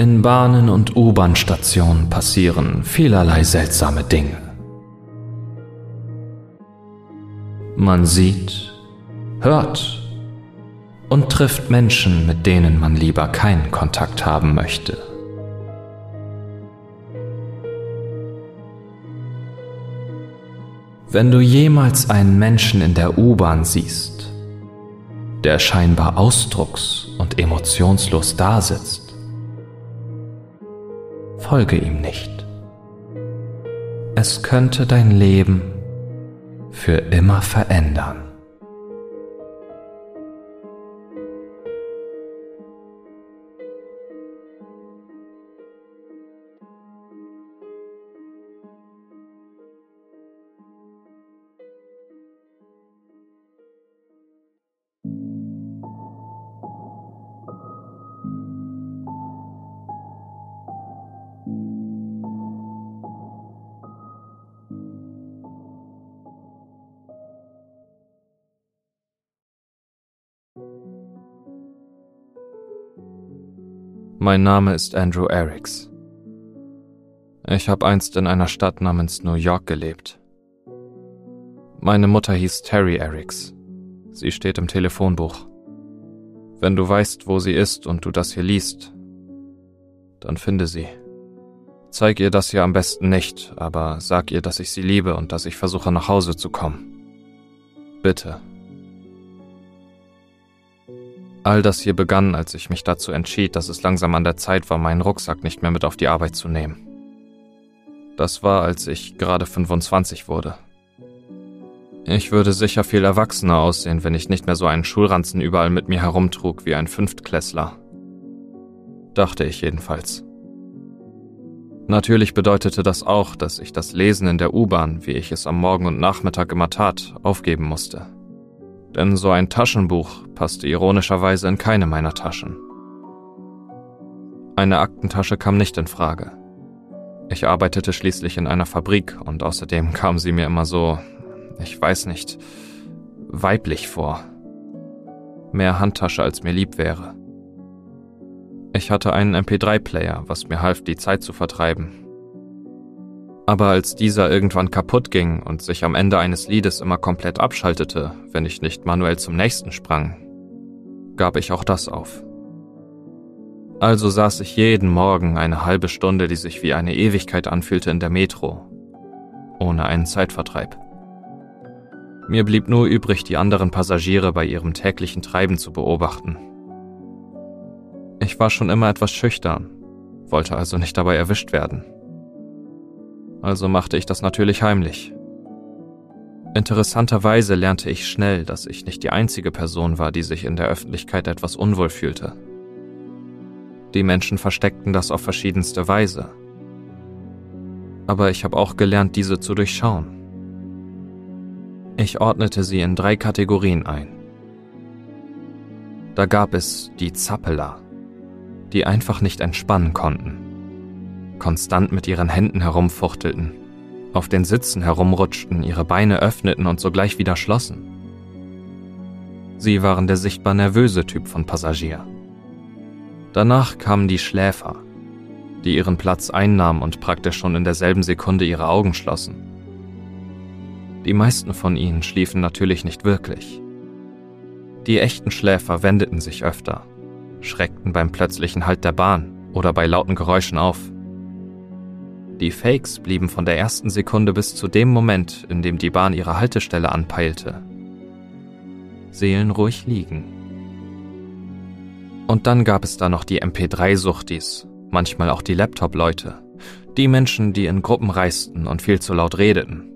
In Bahnen und U-Bahn-Stationen passieren vielerlei seltsame Dinge. Man sieht, hört und trifft Menschen, mit denen man lieber keinen Kontakt haben möchte. Wenn du jemals einen Menschen in der U-Bahn siehst, der scheinbar ausdrucks- und emotionslos dasitzt, folge ihm nicht. Es könnte dein Leben für immer verändern. Mein Name ist Andrew Erics. Ich habe einst in einer Stadt namens New York gelebt. Meine Mutter hieß Terry Erics. Sie steht im Telefonbuch. Wenn du weißt, wo sie ist und du das hier liest, dann finde sie. Zeig ihr das hier am besten nicht, aber sag ihr, dass ich sie liebe und dass ich versuche nach Hause zu kommen. Bitte. All das hier begann, als ich mich dazu entschied, dass es langsam an der Zeit war, meinen Rucksack nicht mehr mit auf die Arbeit zu nehmen. Das war, als ich gerade 25 wurde. Ich würde sicher viel erwachsener aussehen, wenn ich nicht mehr so einen Schulranzen überall mit mir herumtrug wie ein Fünftklässler. Dachte ich jedenfalls. Natürlich bedeutete das auch, dass ich das Lesen in der U-Bahn, wie ich es am Morgen und Nachmittag immer tat, aufgeben musste. Denn so ein Taschenbuch passte ironischerweise in keine meiner Taschen. Eine Aktentasche kam nicht in Frage. Ich arbeitete schließlich in einer Fabrik und außerdem kam sie mir immer so, ich weiß nicht, weiblich vor. Mehr Handtasche, als mir lieb wäre. Ich hatte einen MP3-Player, was mir half, die Zeit zu vertreiben, aber als dieser irgendwann kaputt ging und sich am Ende eines Liedes immer komplett abschaltete, wenn ich nicht manuell zum nächsten sprang, gab ich auch das auf. Also saß ich jeden Morgen eine halbe Stunde, die sich wie eine Ewigkeit anfühlte, in der Metro, ohne einen Zeitvertreib. Mir blieb nur übrig, die anderen Passagiere bei ihrem täglichen Treiben zu beobachten. Ich war schon immer etwas schüchtern, wollte also nicht dabei erwischt werden also machte ich das natürlich heimlich. Interessanterweise lernte ich schnell, dass ich nicht die einzige Person war, die sich in der Öffentlichkeit etwas unwohl fühlte. Die Menschen versteckten das auf verschiedenste Weise. Aber ich habe auch gelernt, diese zu durchschauen. Ich ordnete sie in drei Kategorien ein. Da gab es die Zappeler, die einfach nicht entspannen konnten konstant mit ihren Händen herumfuchtelten, auf den Sitzen herumrutschten, ihre Beine öffneten und sogleich wieder schlossen. Sie waren der sichtbar nervöse Typ von Passagier. Danach kamen die Schläfer, die ihren Platz einnahmen und praktisch schon in derselben Sekunde ihre Augen schlossen. Die meisten von ihnen schliefen natürlich nicht wirklich. Die echten Schläfer wendeten sich öfter, schreckten beim plötzlichen Halt der Bahn oder bei lauten Geräuschen auf. Die Fakes blieben von der ersten Sekunde bis zu dem Moment, in dem die Bahn ihre Haltestelle anpeilte. Seelenruhig liegen. Und dann gab es da noch die MP3-Suchtis, manchmal auch die Laptop-Leute, die Menschen, die in Gruppen reisten und viel zu laut redeten.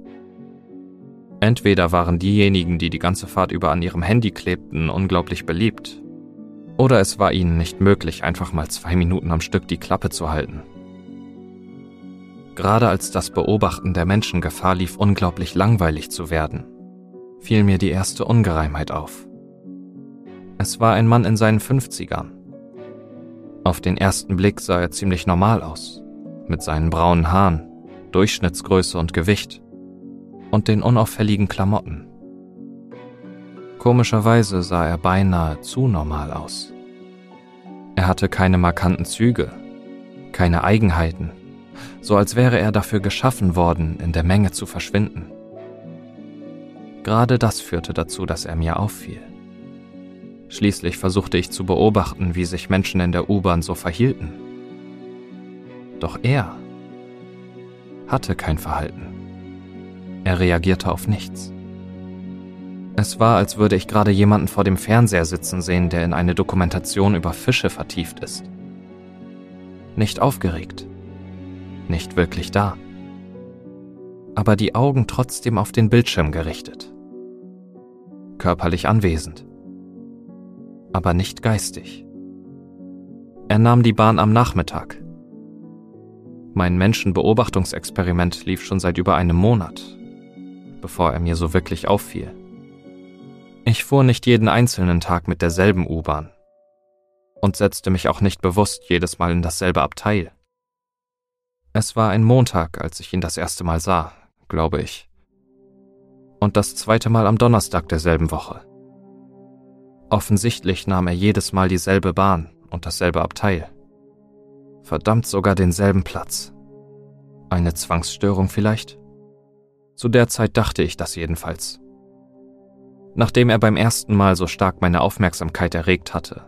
Entweder waren diejenigen, die die ganze Fahrt über an ihrem Handy klebten, unglaublich beliebt, oder es war ihnen nicht möglich, einfach mal zwei Minuten am Stück die Klappe zu halten. Gerade als das Beobachten der Menschen Gefahr lief, unglaublich langweilig zu werden, fiel mir die erste Ungereimheit auf. Es war ein Mann in seinen 50ern. Auf den ersten Blick sah er ziemlich normal aus, mit seinen braunen Haaren, Durchschnittsgröße und Gewicht und den unauffälligen Klamotten. Komischerweise sah er beinahe zu normal aus. Er hatte keine markanten Züge, keine Eigenheiten, so als wäre er dafür geschaffen worden, in der Menge zu verschwinden. Gerade das führte dazu, dass er mir auffiel. Schließlich versuchte ich zu beobachten, wie sich Menschen in der U-Bahn so verhielten. Doch er hatte kein Verhalten. Er reagierte auf nichts. Es war, als würde ich gerade jemanden vor dem Fernseher sitzen sehen, der in eine Dokumentation über Fische vertieft ist. Nicht aufgeregt, nicht wirklich da, aber die Augen trotzdem auf den Bildschirm gerichtet. Körperlich anwesend, aber nicht geistig. Er nahm die Bahn am Nachmittag. Mein Menschenbeobachtungsexperiment lief schon seit über einem Monat, bevor er mir so wirklich auffiel. Ich fuhr nicht jeden einzelnen Tag mit derselben U-Bahn und setzte mich auch nicht bewusst jedes Mal in dasselbe Abteil. Es war ein Montag, als ich ihn das erste Mal sah, glaube ich. Und das zweite Mal am Donnerstag derselben Woche. Offensichtlich nahm er jedes Mal dieselbe Bahn und dasselbe Abteil. Verdammt sogar denselben Platz. Eine Zwangsstörung vielleicht? Zu der Zeit dachte ich das jedenfalls. Nachdem er beim ersten Mal so stark meine Aufmerksamkeit erregt hatte,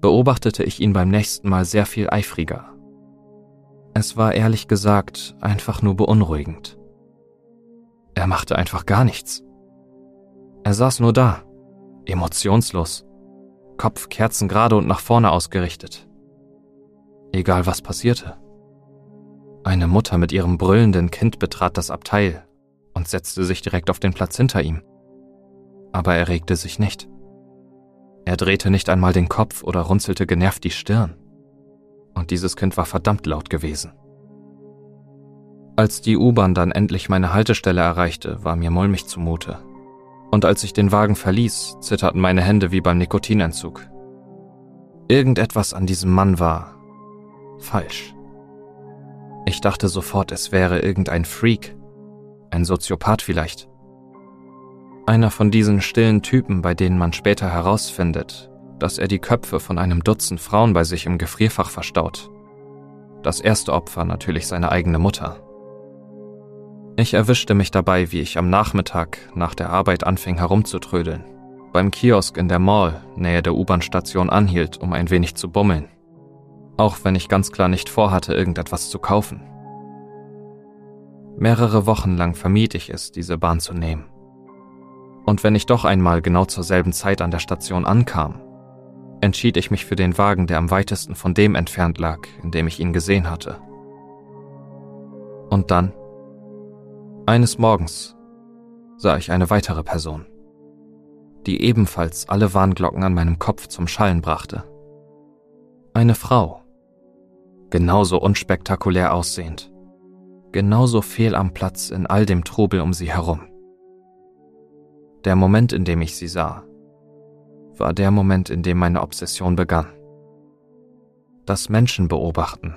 beobachtete ich ihn beim nächsten Mal sehr viel eifriger. Es war ehrlich gesagt einfach nur beunruhigend. Er machte einfach gar nichts. Er saß nur da, emotionslos, Kopf kerzengerade und nach vorne ausgerichtet. Egal was passierte. Eine Mutter mit ihrem brüllenden Kind betrat das Abteil und setzte sich direkt auf den Platz hinter ihm aber er regte sich nicht. Er drehte nicht einmal den Kopf oder runzelte genervt die Stirn. Und dieses Kind war verdammt laut gewesen. Als die U-Bahn dann endlich meine Haltestelle erreichte, war mir mulmig zumute. Und als ich den Wagen verließ, zitterten meine Hände wie beim Nikotinentzug. Irgendetwas an diesem Mann war falsch. Ich dachte sofort, es wäre irgendein Freak, ein Soziopath vielleicht. Einer von diesen stillen Typen, bei denen man später herausfindet, dass er die Köpfe von einem Dutzend Frauen bei sich im Gefrierfach verstaut. Das erste Opfer natürlich seine eigene Mutter. Ich erwischte mich dabei, wie ich am Nachmittag nach der Arbeit anfing herumzutrödeln, beim Kiosk in der Mall nähe der U-Bahn-Station anhielt, um ein wenig zu bummeln. Auch wenn ich ganz klar nicht vorhatte, irgendetwas zu kaufen. Mehrere Wochen lang vermied ich es, diese Bahn zu nehmen. Und wenn ich doch einmal genau zur selben Zeit an der Station ankam, entschied ich mich für den Wagen, der am weitesten von dem entfernt lag, in dem ich ihn gesehen hatte. Und dann, eines Morgens, sah ich eine weitere Person, die ebenfalls alle Warnglocken an meinem Kopf zum Schallen brachte. Eine Frau, genauso unspektakulär aussehend, genauso fehl am Platz in all dem Trubel um sie herum. Der Moment, in dem ich sie sah, war der Moment, in dem meine Obsession begann. Das Menschen beobachten,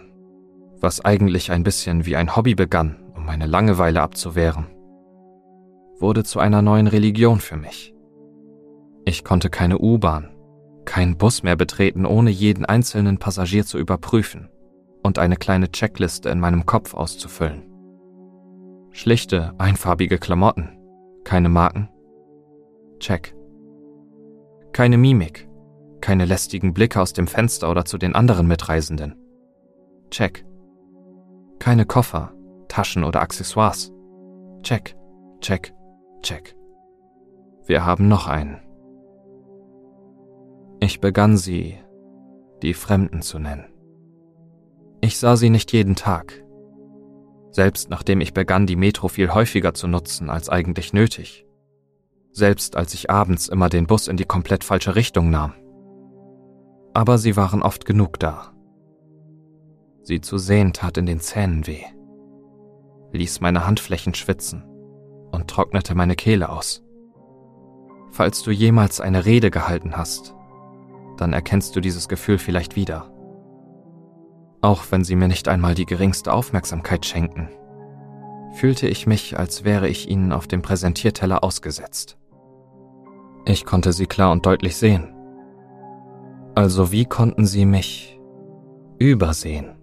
was eigentlich ein bisschen wie ein Hobby begann, um meine Langeweile abzuwehren, wurde zu einer neuen Religion für mich. Ich konnte keine U-Bahn, keinen Bus mehr betreten, ohne jeden einzelnen Passagier zu überprüfen und eine kleine Checkliste in meinem Kopf auszufüllen. Schlichte, einfarbige Klamotten, keine Marken, Check. Keine Mimik, keine lästigen Blicke aus dem Fenster oder zu den anderen Mitreisenden. Check. Keine Koffer, Taschen oder Accessoires. Check, check, check. Wir haben noch einen. Ich begann sie die Fremden zu nennen. Ich sah sie nicht jeden Tag. Selbst nachdem ich begann, die Metro viel häufiger zu nutzen als eigentlich nötig selbst als ich abends immer den Bus in die komplett falsche Richtung nahm. Aber sie waren oft genug da. Sie zu sehen tat in den Zähnen weh, ließ meine Handflächen schwitzen und trocknete meine Kehle aus. Falls du jemals eine Rede gehalten hast, dann erkennst du dieses Gefühl vielleicht wieder. Auch wenn sie mir nicht einmal die geringste Aufmerksamkeit schenken, fühlte ich mich, als wäre ich ihnen auf dem Präsentierteller ausgesetzt. Ich konnte sie klar und deutlich sehen. Also wie konnten sie mich übersehen?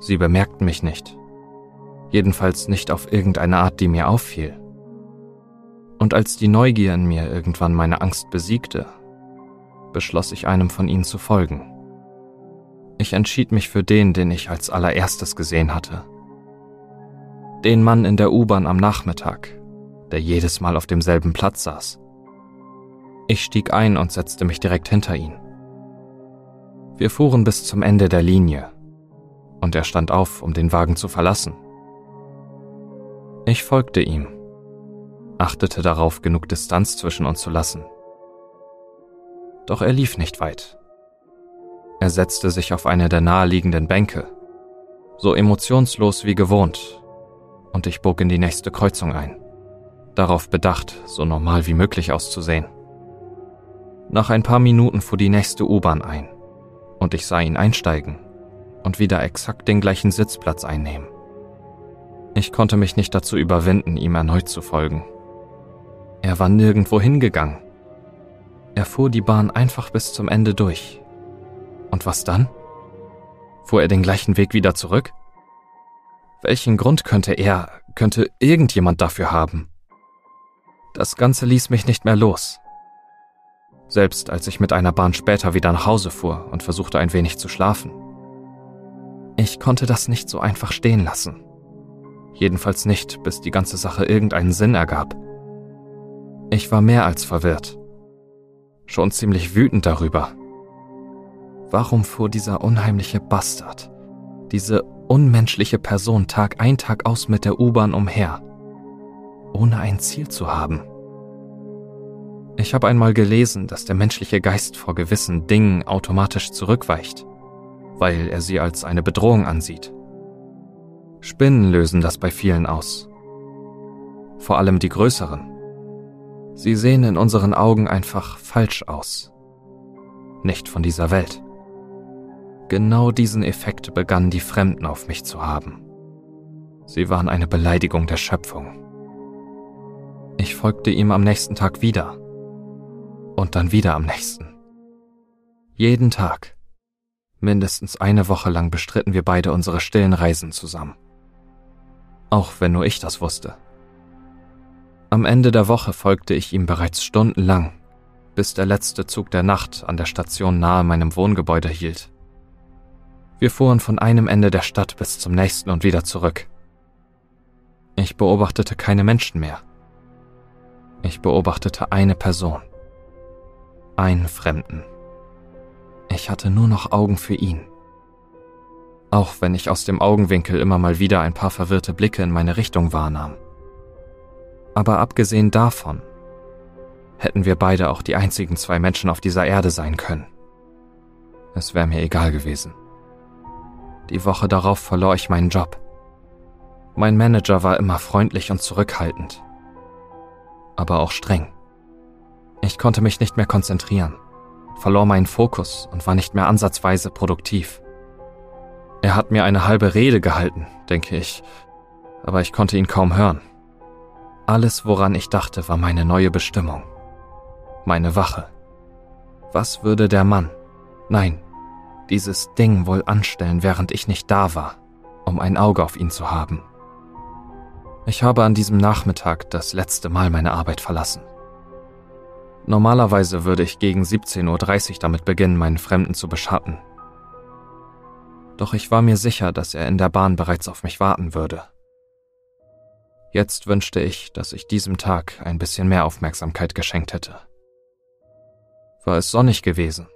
Sie bemerkten mich nicht. Jedenfalls nicht auf irgendeine Art, die mir auffiel. Und als die Neugier in mir irgendwann meine Angst besiegte, beschloss ich einem von ihnen zu folgen. Ich entschied mich für den, den ich als allererstes gesehen hatte. Den Mann in der U-Bahn am Nachmittag, der jedes Mal auf demselben Platz saß. Ich stieg ein und setzte mich direkt hinter ihn. Wir fuhren bis zum Ende der Linie, und er stand auf, um den Wagen zu verlassen. Ich folgte ihm, achtete darauf, genug Distanz zwischen uns zu lassen. Doch er lief nicht weit. Er setzte sich auf eine der naheliegenden Bänke, so emotionslos wie gewohnt, und ich bog in die nächste Kreuzung ein, darauf bedacht, so normal wie möglich auszusehen. Nach ein paar Minuten fuhr die nächste U-Bahn ein, und ich sah ihn einsteigen und wieder exakt den gleichen Sitzplatz einnehmen. Ich konnte mich nicht dazu überwinden, ihm erneut zu folgen. Er war nirgendwo hingegangen. Er fuhr die Bahn einfach bis zum Ende durch. Und was dann? Fuhr er den gleichen Weg wieder zurück? Welchen Grund könnte er, könnte irgendjemand dafür haben? Das Ganze ließ mich nicht mehr los. Selbst als ich mit einer Bahn später wieder nach Hause fuhr und versuchte ein wenig zu schlafen. Ich konnte das nicht so einfach stehen lassen. Jedenfalls nicht, bis die ganze Sache irgendeinen Sinn ergab. Ich war mehr als verwirrt. Schon ziemlich wütend darüber. Warum fuhr dieser unheimliche Bastard, diese unmenschliche Person Tag ein Tag aus mit der U-Bahn umher, ohne ein Ziel zu haben? Ich habe einmal gelesen, dass der menschliche Geist vor gewissen Dingen automatisch zurückweicht, weil er sie als eine Bedrohung ansieht. Spinnen lösen das bei vielen aus. Vor allem die größeren. Sie sehen in unseren Augen einfach falsch aus. Nicht von dieser Welt. Genau diesen Effekt begannen die Fremden auf mich zu haben. Sie waren eine Beleidigung der Schöpfung. Ich folgte ihm am nächsten Tag wieder und dann wieder am nächsten. Jeden Tag. Mindestens eine Woche lang bestritten wir beide unsere stillen Reisen zusammen. Auch wenn nur ich das wusste. Am Ende der Woche folgte ich ihm bereits stundenlang, bis der letzte Zug der Nacht an der Station nahe meinem Wohngebäude hielt. Wir fuhren von einem Ende der Stadt bis zum nächsten und wieder zurück. Ich beobachtete keine Menschen mehr. Ich beobachtete eine Person einen Fremden. Ich hatte nur noch Augen für ihn. Auch wenn ich aus dem Augenwinkel immer mal wieder ein paar verwirrte Blicke in meine Richtung wahrnahm. Aber abgesehen davon hätten wir beide auch die einzigen zwei Menschen auf dieser Erde sein können. Es wäre mir egal gewesen. Die Woche darauf verlor ich meinen Job. Mein Manager war immer freundlich und zurückhaltend, aber auch streng. Ich konnte mich nicht mehr konzentrieren, verlor meinen Fokus und war nicht mehr ansatzweise produktiv. Er hat mir eine halbe Rede gehalten, denke ich, aber ich konnte ihn kaum hören. Alles, woran ich dachte, war meine neue Bestimmung. Meine Wache. Was würde der Mann, nein, dieses Ding wohl anstellen, während ich nicht da war, um ein Auge auf ihn zu haben? Ich habe an diesem Nachmittag das letzte Mal meine Arbeit verlassen. Normalerweise würde ich gegen 17.30 Uhr damit beginnen, meinen Fremden zu beschatten. Doch ich war mir sicher, dass er in der Bahn bereits auf mich warten würde. Jetzt wünschte ich, dass ich diesem Tag ein bisschen mehr Aufmerksamkeit geschenkt hätte. War es sonnig gewesen?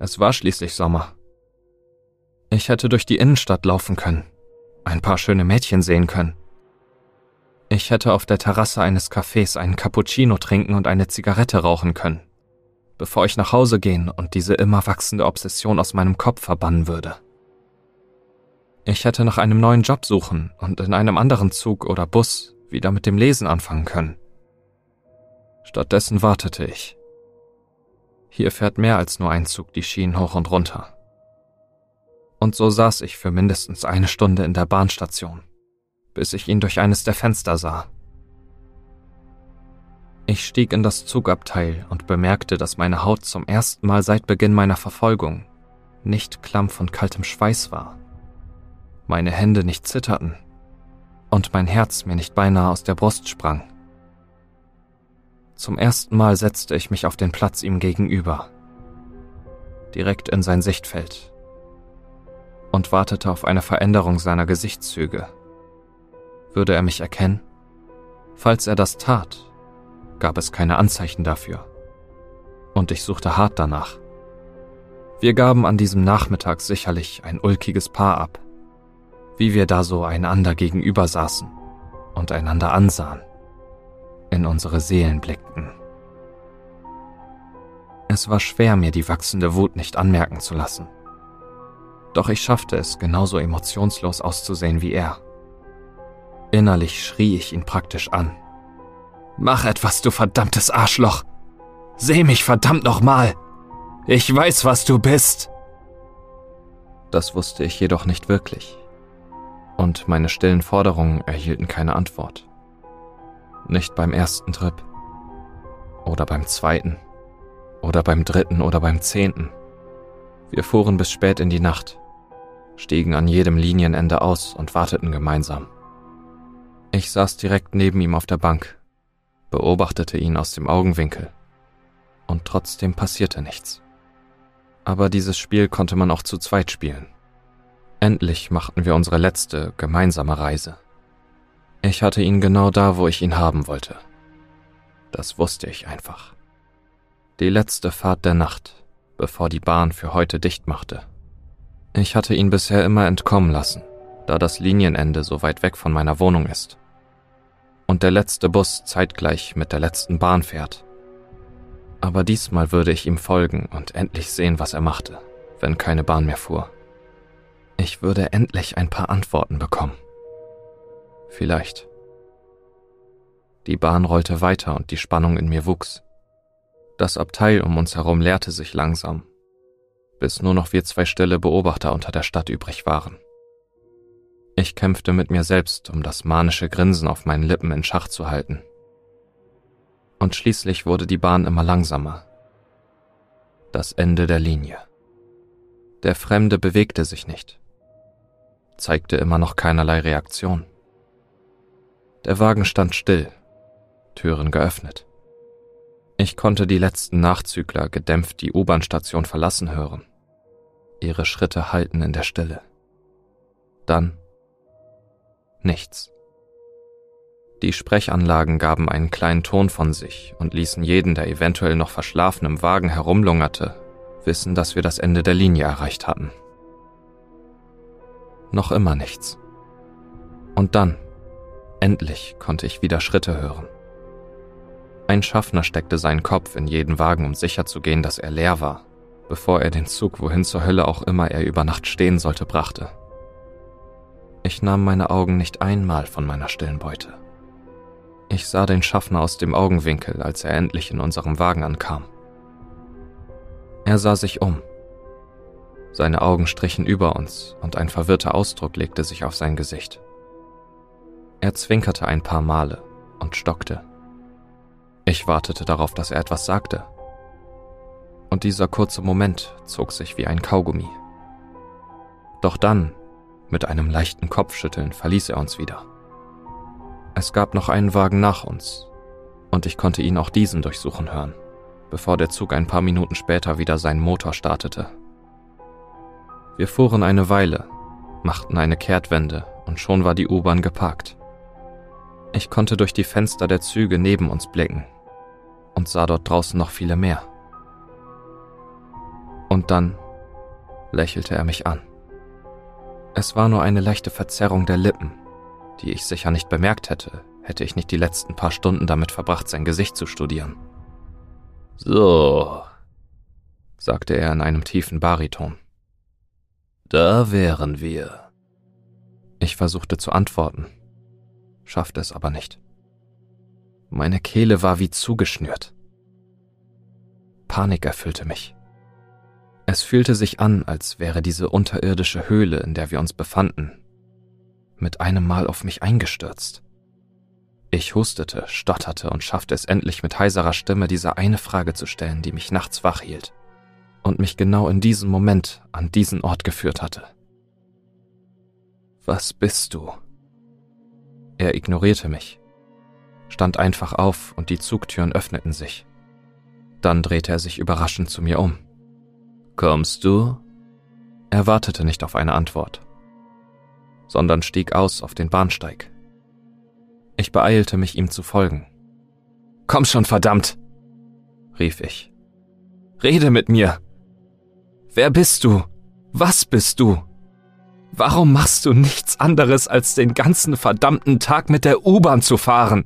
Es war schließlich Sommer. Ich hätte durch die Innenstadt laufen können, ein paar schöne Mädchen sehen können ich hätte auf der Terrasse eines Cafés einen Cappuccino trinken und eine Zigarette rauchen können, bevor ich nach Hause gehen und diese immer wachsende Obsession aus meinem Kopf verbannen würde. Ich hätte nach einem neuen Job suchen und in einem anderen Zug oder Bus wieder mit dem Lesen anfangen können. Stattdessen wartete ich. Hier fährt mehr als nur ein Zug die Schienen hoch und runter. Und so saß ich für mindestens eine Stunde in der Bahnstation bis ich ihn durch eines der Fenster sah. Ich stieg in das Zugabteil und bemerkte, dass meine Haut zum ersten Mal seit Beginn meiner Verfolgung nicht klamm von kaltem Schweiß war, meine Hände nicht zitterten und mein Herz mir nicht beinahe aus der Brust sprang. Zum ersten Mal setzte ich mich auf den Platz ihm gegenüber, direkt in sein Sichtfeld, und wartete auf eine Veränderung seiner Gesichtszüge. Würde er mich erkennen? Falls er das tat, gab es keine Anzeichen dafür. Und ich suchte hart danach. Wir gaben an diesem Nachmittag sicherlich ein ulkiges Paar ab, wie wir da so einander gegenüber saßen und einander ansahen, in unsere Seelen blickten. Es war schwer, mir die wachsende Wut nicht anmerken zu lassen. Doch ich schaffte es, genauso emotionslos auszusehen wie er. Innerlich schrie ich ihn praktisch an. Mach etwas, du verdammtes Arschloch! Seh mich verdammt nochmal! Ich weiß, was du bist! Das wusste ich jedoch nicht wirklich. Und meine stillen Forderungen erhielten keine Antwort. Nicht beim ersten Trip. Oder beim zweiten. Oder beim dritten oder beim zehnten. Wir fuhren bis spät in die Nacht, stiegen an jedem Linienende aus und warteten gemeinsam. Ich saß direkt neben ihm auf der Bank, beobachtete ihn aus dem Augenwinkel. Und trotzdem passierte nichts. Aber dieses Spiel konnte man auch zu zweit spielen. Endlich machten wir unsere letzte gemeinsame Reise. Ich hatte ihn genau da, wo ich ihn haben wollte. Das wusste ich einfach. Die letzte Fahrt der Nacht, bevor die Bahn für heute dicht machte. Ich hatte ihn bisher immer entkommen lassen, da das Linienende so weit weg von meiner Wohnung ist. Und der letzte Bus zeitgleich mit der letzten Bahn fährt. Aber diesmal würde ich ihm folgen und endlich sehen, was er machte, wenn keine Bahn mehr fuhr. Ich würde endlich ein paar Antworten bekommen. Vielleicht. Die Bahn rollte weiter und die Spannung in mir wuchs. Das Abteil um uns herum leerte sich langsam, bis nur noch wir zwei stille Beobachter unter der Stadt übrig waren. Ich kämpfte mit mir selbst, um das manische Grinsen auf meinen Lippen in Schach zu halten und schließlich wurde die Bahn immer langsamer. Das Ende der Linie. Der Fremde bewegte sich nicht, zeigte immer noch keinerlei Reaktion. Der Wagen stand still, Türen geöffnet. Ich konnte die letzten Nachzügler gedämpft die U-Bahn-Station verlassen hören. Ihre Schritte halten in der Stille. Dann nichts. Die Sprechanlagen gaben einen kleinen Ton von sich und ließen jeden, der eventuell noch verschlafen im Wagen herumlungerte, wissen, dass wir das Ende der Linie erreicht hatten. Noch immer nichts. Und dann, endlich, konnte ich wieder Schritte hören. Ein Schaffner steckte seinen Kopf in jeden Wagen, um sicherzugehen, dass er leer war, bevor er den Zug, wohin zur Hölle auch immer er über Nacht stehen sollte, brachte. Ich nahm meine Augen nicht einmal von meiner stillen Beute. Ich sah den Schaffner aus dem Augenwinkel, als er endlich in unserem Wagen ankam. Er sah sich um. Seine Augen strichen über uns und ein verwirrter Ausdruck legte sich auf sein Gesicht. Er zwinkerte ein paar Male und stockte. Ich wartete darauf, dass er etwas sagte. Und dieser kurze Moment zog sich wie ein Kaugummi. Doch dann, mit einem leichten Kopfschütteln, verließ er uns wieder. Es gab noch einen Wagen nach uns, und ich konnte ihn auch diesen durchsuchen hören, bevor der Zug ein paar Minuten später wieder seinen Motor startete. Wir fuhren eine Weile, machten eine Kehrtwende und schon war die U-Bahn geparkt. Ich konnte durch die Fenster der Züge neben uns blicken und sah dort draußen noch viele mehr. Und dann lächelte er mich an. Es war nur eine leichte Verzerrung der Lippen, die ich sicher nicht bemerkt hätte, hätte ich nicht die letzten paar Stunden damit verbracht, sein Gesicht zu studieren. So, sagte er in einem tiefen Bariton. Da wären wir. Ich versuchte zu antworten, schaffte es aber nicht. Meine Kehle war wie zugeschnürt. Panik erfüllte mich. Es fühlte sich an, als wäre diese unterirdische Höhle, in der wir uns befanden, mit einem Mal auf mich eingestürzt. Ich hustete, stotterte und schaffte es endlich mit heiserer Stimme, diese eine Frage zu stellen, die mich nachts wach hielt und mich genau in diesem Moment an diesen Ort geführt hatte. Was bist du? Er ignorierte mich, stand einfach auf und die Zugtüren öffneten sich. Dann drehte er sich überraschend zu mir um. Kommst du? Er wartete nicht auf eine Antwort, sondern stieg aus auf den Bahnsteig. Ich beeilte mich, ihm zu folgen. Komm schon, verdammt! rief ich. Rede mit mir! Wer bist du? Was bist du? Warum machst du nichts anderes, als den ganzen verdammten Tag mit der U-Bahn zu fahren?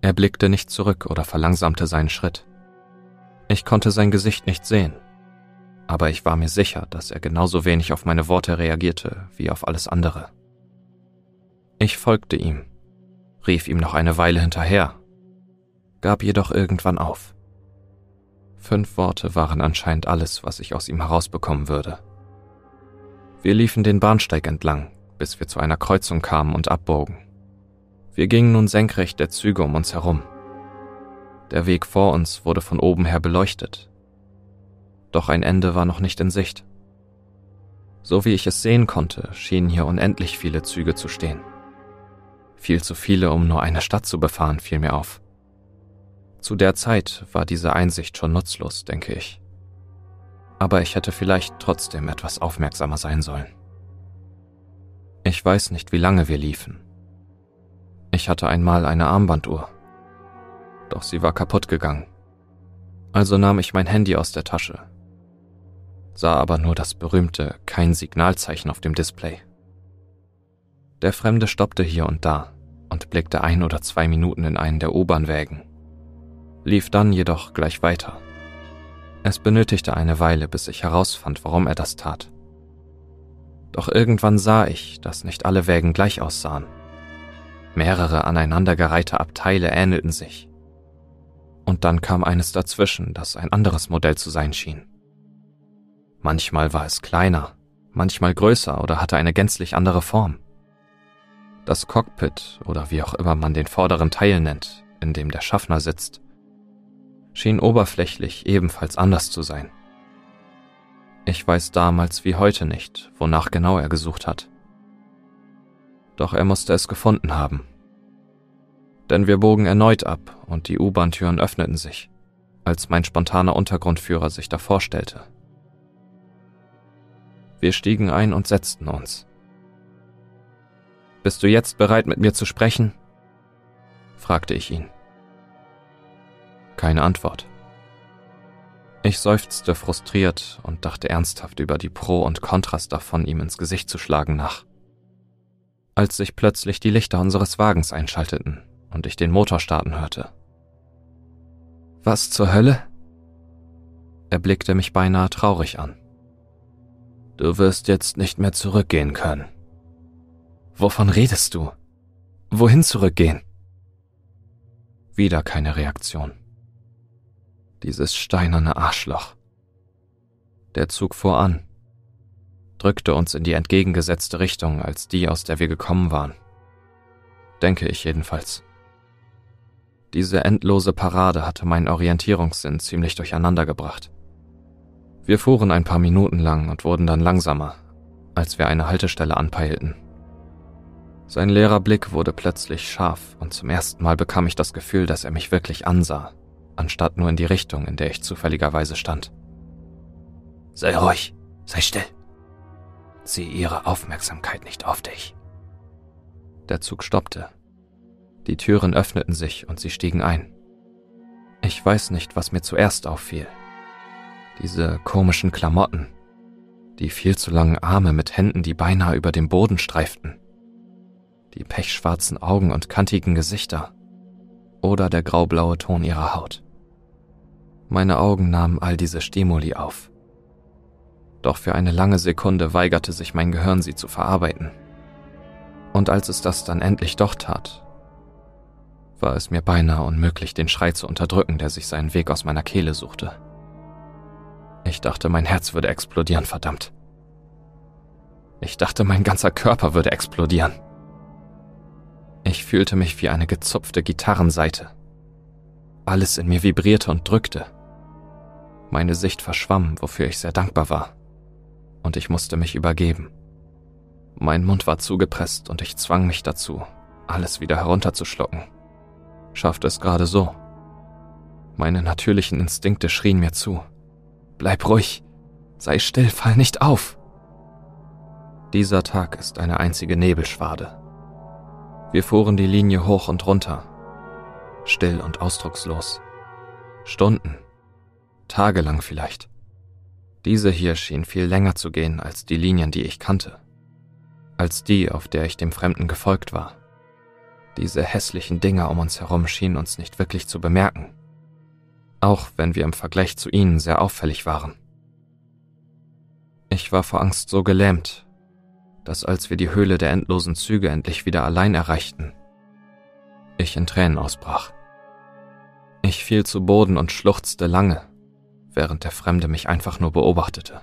Er blickte nicht zurück oder verlangsamte seinen Schritt. Ich konnte sein Gesicht nicht sehen, aber ich war mir sicher, dass er genauso wenig auf meine Worte reagierte wie auf alles andere. Ich folgte ihm, rief ihm noch eine Weile hinterher, gab jedoch irgendwann auf. Fünf Worte waren anscheinend alles, was ich aus ihm herausbekommen würde. Wir liefen den Bahnsteig entlang, bis wir zu einer Kreuzung kamen und abbogen. Wir gingen nun senkrecht der Züge um uns herum. Der Weg vor uns wurde von oben her beleuchtet. Doch ein Ende war noch nicht in Sicht. So wie ich es sehen konnte, schienen hier unendlich viele Züge zu stehen. Viel zu viele, um nur eine Stadt zu befahren, fiel mir auf. Zu der Zeit war diese Einsicht schon nutzlos, denke ich. Aber ich hätte vielleicht trotzdem etwas aufmerksamer sein sollen. Ich weiß nicht, wie lange wir liefen. Ich hatte einmal eine Armbanduhr. Doch sie war kaputt gegangen. Also nahm ich mein Handy aus der Tasche, sah aber nur das berühmte kein Signalzeichen auf dem Display. Der Fremde stoppte hier und da und blickte ein oder zwei Minuten in einen der U-Bahn-Wägen lief dann jedoch gleich weiter. Es benötigte eine Weile, bis ich herausfand, warum er das tat. Doch irgendwann sah ich, dass nicht alle Wägen gleich aussahen. Mehrere aneinandergereihte Abteile ähnelten sich. Und dann kam eines dazwischen, das ein anderes Modell zu sein schien. Manchmal war es kleiner, manchmal größer oder hatte eine gänzlich andere Form. Das Cockpit oder wie auch immer man den vorderen Teil nennt, in dem der Schaffner sitzt, schien oberflächlich ebenfalls anders zu sein. Ich weiß damals wie heute nicht, wonach genau er gesucht hat. Doch er musste es gefunden haben. Denn wir bogen erneut ab und die U-Bahn-Türen öffneten sich, als mein spontaner Untergrundführer sich davor stellte. Wir stiegen ein und setzten uns. Bist du jetzt bereit, mit mir zu sprechen? fragte ich ihn. Keine Antwort. Ich seufzte frustriert und dachte ernsthaft über die Pro und Kontras davon, ihm ins Gesicht zu schlagen nach. Als sich plötzlich die Lichter unseres Wagens einschalteten und ich den Motor starten hörte. Was zur Hölle? Er blickte mich beinahe traurig an. Du wirst jetzt nicht mehr zurückgehen können. Wovon redest du? Wohin zurückgehen? Wieder keine Reaktion dieses steinerne Arschloch. Der Zug fuhr an, drückte uns in die entgegengesetzte Richtung als die, aus der wir gekommen waren. Denke ich jedenfalls. Diese endlose Parade hatte meinen Orientierungssinn ziemlich durcheinander gebracht. Wir fuhren ein paar Minuten lang und wurden dann langsamer, als wir eine Haltestelle anpeilten. Sein leerer Blick wurde plötzlich scharf und zum ersten Mal bekam ich das Gefühl, dass er mich wirklich ansah anstatt nur in die Richtung, in der ich zufälligerweise stand. Sei ruhig, sei still. Zieh ihre Aufmerksamkeit nicht auf dich. Der Zug stoppte. Die Türen öffneten sich und sie stiegen ein. Ich weiß nicht, was mir zuerst auffiel. Diese komischen Klamotten, die viel zu langen Arme mit Händen, die beinahe über dem Boden streiften, die pechschwarzen Augen und kantigen Gesichter oder der graublaue Ton ihrer Haut. Meine Augen nahmen all diese Stimuli auf. Doch für eine lange Sekunde weigerte sich mein Gehirn, sie zu verarbeiten. Und als es das dann endlich doch tat, war es mir beinahe unmöglich, den Schrei zu unterdrücken, der sich seinen Weg aus meiner Kehle suchte. Ich dachte, mein Herz würde explodieren, verdammt. Ich dachte, mein ganzer Körper würde explodieren. Ich fühlte mich wie eine gezupfte Gitarrenseite. Alles in mir vibrierte und drückte. Meine Sicht verschwamm, wofür ich sehr dankbar war. Und ich musste mich übergeben. Mein Mund war zugepresst und ich zwang mich dazu, alles wieder herunterzuschlucken. Schaffte es gerade so. Meine natürlichen Instinkte schrien mir zu. Bleib ruhig, sei still, fall nicht auf. Dieser Tag ist eine einzige Nebelschwade. Wir fuhren die Linie hoch und runter, still und ausdruckslos. Stunden, tagelang vielleicht. Diese hier schien viel länger zu gehen als die Linien, die ich kannte, als die, auf der ich dem Fremden gefolgt war. Diese hässlichen Dinger um uns herum schienen uns nicht wirklich zu bemerken, auch wenn wir im Vergleich zu ihnen sehr auffällig waren. Ich war vor Angst so gelähmt, dass als wir die Höhle der endlosen Züge endlich wieder allein erreichten, ich in Tränen ausbrach. Ich fiel zu Boden und schluchzte lange, während der Fremde mich einfach nur beobachtete.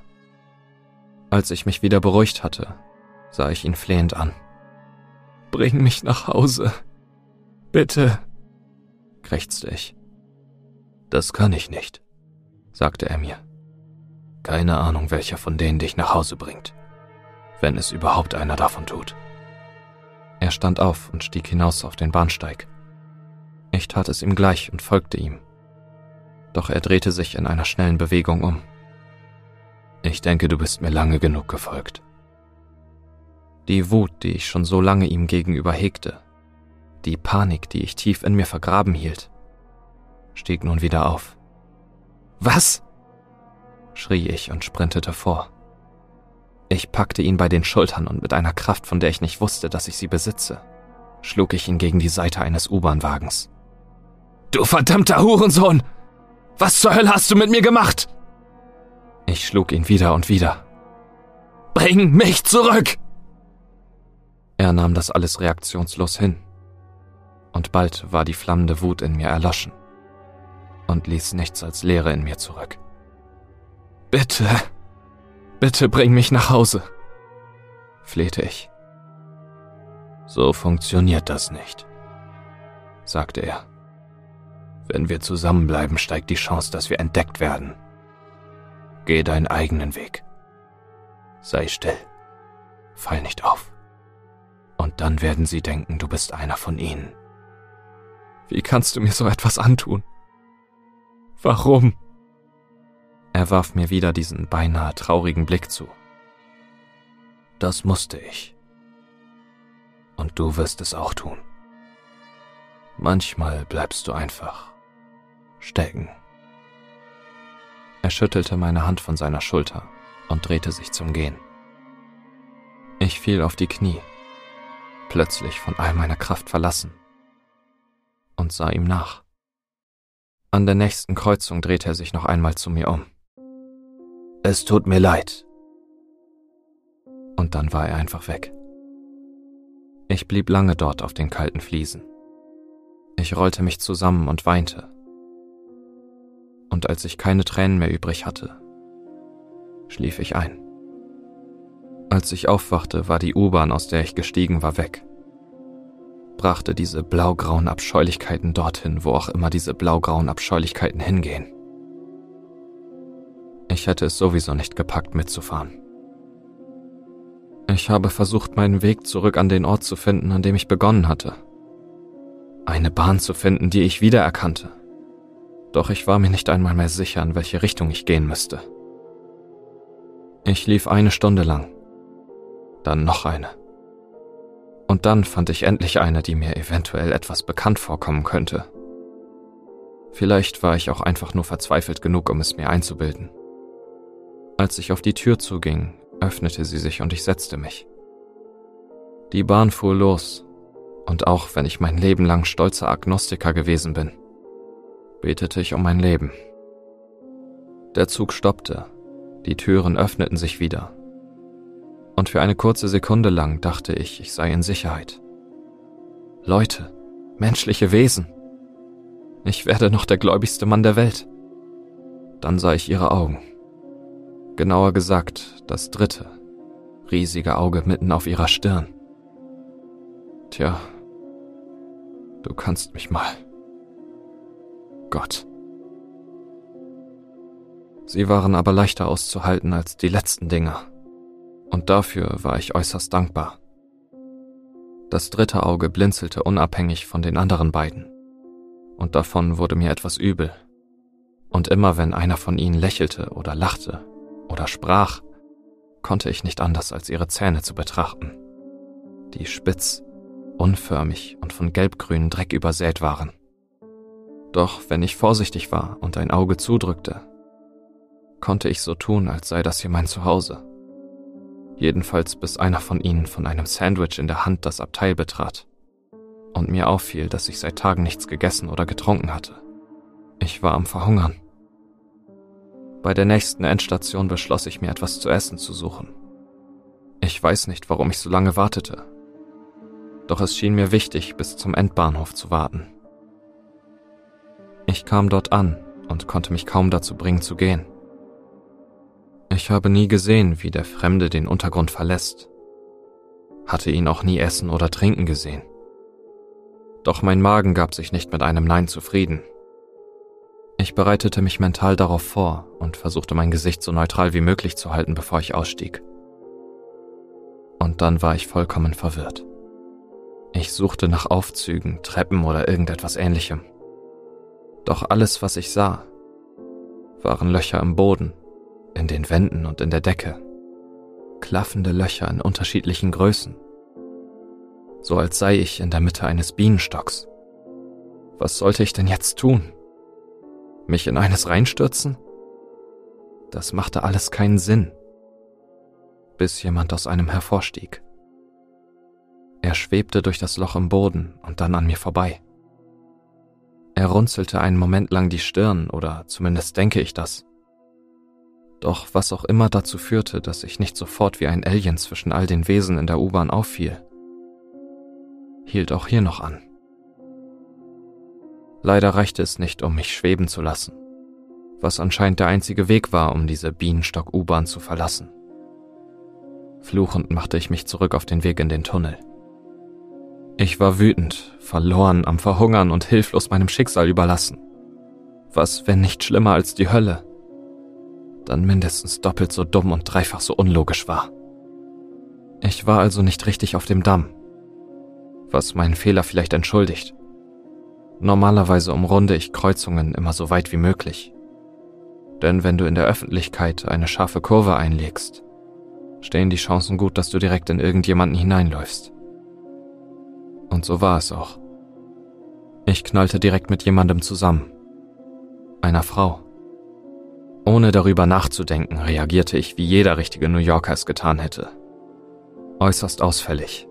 Als ich mich wieder beruhigt hatte, sah ich ihn flehend an. Bring mich nach Hause. Bitte, krächzte ich. Das kann ich nicht, sagte er mir. Keine Ahnung, welcher von denen dich nach Hause bringt, wenn es überhaupt einer davon tut. Er stand auf und stieg hinaus auf den Bahnsteig. Ich tat es ihm gleich und folgte ihm. Doch er drehte sich in einer schnellen Bewegung um. Ich denke, du bist mir lange genug gefolgt. Die Wut, die ich schon so lange ihm gegenüber hegte, die Panik, die ich tief in mir vergraben hielt, stieg nun wieder auf. Was? schrie ich und sprintete vor. Ich packte ihn bei den Schultern und mit einer Kraft, von der ich nicht wusste, dass ich sie besitze, schlug ich ihn gegen die Seite eines U-Bahn-Wagens. Du verdammter Hurensohn! Was zur Hölle hast du mit mir gemacht? Ich schlug ihn wieder und wieder. Bring mich zurück! Er nahm das alles reaktionslos hin. Und bald war die flammende Wut in mir erloschen und ließ nichts als Leere in mir zurück. Bitte, bitte bring mich nach Hause, flehte ich. So funktioniert das nicht, sagte er. Wenn wir zusammenbleiben, steigt die Chance, dass wir entdeckt werden. Geh deinen eigenen Weg. Sei still. Fall nicht auf. Und dann werden sie denken, du bist einer von ihnen. Wie kannst du mir so etwas antun? Warum? Er warf mir wieder diesen beinahe traurigen Blick zu. Das musste ich. Und du wirst es auch tun. Manchmal bleibst du einfach stecken. Er schüttelte meine Hand von seiner Schulter und drehte sich zum Gehen. Ich fiel auf die Knie, plötzlich von all meiner Kraft verlassen, und sah ihm nach. An der nächsten Kreuzung drehte er sich noch einmal zu mir um. Es tut mir leid. Und dann war er einfach weg. Ich blieb lange dort auf den kalten Fliesen. Ich rollte mich zusammen und weinte, und als ich keine Tränen mehr übrig hatte, schlief ich ein. Als ich aufwachte, war die U-Bahn, aus der ich gestiegen war, weg. Brachte diese blaugrauen Abscheulichkeiten dorthin, wo auch immer diese blaugrauen Abscheulichkeiten hingehen. Ich hätte es sowieso nicht gepackt, mitzufahren. Ich habe versucht, meinen Weg zurück an den Ort zu finden, an dem ich begonnen hatte. Eine Bahn zu finden, die ich wiedererkannte doch ich war mir nicht einmal mehr sicher, in welche Richtung ich gehen müsste. Ich lief eine Stunde lang, dann noch eine. Und dann fand ich endlich eine, die mir eventuell etwas bekannt vorkommen könnte. Vielleicht war ich auch einfach nur verzweifelt genug, um es mir einzubilden. Als ich auf die Tür zuging, öffnete sie sich und ich setzte mich. Die Bahn fuhr los, und auch wenn ich mein Leben lang stolzer Agnostiker gewesen bin, betete ich um mein Leben. Der Zug stoppte, die Türen öffneten sich wieder. Und für eine kurze Sekunde lang dachte ich, ich sei in Sicherheit. Leute, menschliche Wesen. Ich werde noch der gläubigste Mann der Welt. Dann sah ich ihre Augen. Genauer gesagt, das dritte, riesige Auge mitten auf ihrer Stirn. Tja, du kannst mich mal. Gott. Sie waren aber leichter auszuhalten als die letzten Dinger. Und dafür war ich äußerst dankbar. Das dritte Auge blinzelte unabhängig von den anderen beiden. Und davon wurde mir etwas übel. Und immer wenn einer von ihnen lächelte oder lachte oder sprach, konnte ich nicht anders als ihre Zähne zu betrachten, die spitz, unförmig und von gelbgrünen Dreck übersät waren. Doch wenn ich vorsichtig war und ein Auge zudrückte, konnte ich so tun, als sei das hier mein Zuhause. Jedenfalls bis einer von ihnen von einem Sandwich in der Hand das Abteil betrat und mir auffiel, dass ich seit Tagen nichts gegessen oder getrunken hatte. Ich war am Verhungern. Bei der nächsten Endstation beschloss ich mir etwas zu essen zu suchen. Ich weiß nicht, warum ich so lange wartete. Doch es schien mir wichtig, bis zum Endbahnhof zu warten. Ich kam dort an und konnte mich kaum dazu bringen zu gehen. Ich habe nie gesehen, wie der Fremde den Untergrund verlässt, hatte ihn auch nie essen oder trinken gesehen. Doch mein Magen gab sich nicht mit einem Nein zufrieden. Ich bereitete mich mental darauf vor und versuchte mein Gesicht so neutral wie möglich zu halten, bevor ich ausstieg. Und dann war ich vollkommen verwirrt. Ich suchte nach Aufzügen, Treppen oder irgendetwas ähnlichem. Doch alles, was ich sah, waren Löcher im Boden, in den Wänden und in der Decke. Klaffende Löcher in unterschiedlichen Größen. So als sei ich in der Mitte eines Bienenstocks. Was sollte ich denn jetzt tun? Mich in eines reinstürzen? Das machte alles keinen Sinn. Bis jemand aus einem hervorstieg. Er schwebte durch das Loch im Boden und dann an mir vorbei. Er runzelte einen Moment lang die Stirn, oder zumindest denke ich das. Doch was auch immer dazu führte, dass ich nicht sofort wie ein Alien zwischen all den Wesen in der U-Bahn auffiel, hielt auch hier noch an. Leider reichte es nicht, um mich schweben zu lassen, was anscheinend der einzige Weg war, um diese Bienenstock-U-Bahn zu verlassen. Fluchend machte ich mich zurück auf den Weg in den Tunnel. Ich war wütend, verloren, am Verhungern und hilflos meinem Schicksal überlassen. Was, wenn nicht schlimmer als die Hölle? Dann mindestens doppelt so dumm und dreifach so unlogisch war. Ich war also nicht richtig auf dem Damm, was meinen Fehler vielleicht entschuldigt. Normalerweise umrunde ich Kreuzungen immer so weit wie möglich. Denn wenn du in der Öffentlichkeit eine scharfe Kurve einlegst, stehen die Chancen gut, dass du direkt in irgendjemanden hineinläufst. Und so war es auch. Ich knallte direkt mit jemandem zusammen. Einer Frau. Ohne darüber nachzudenken, reagierte ich, wie jeder richtige New Yorker es getan hätte. Äußerst ausfällig.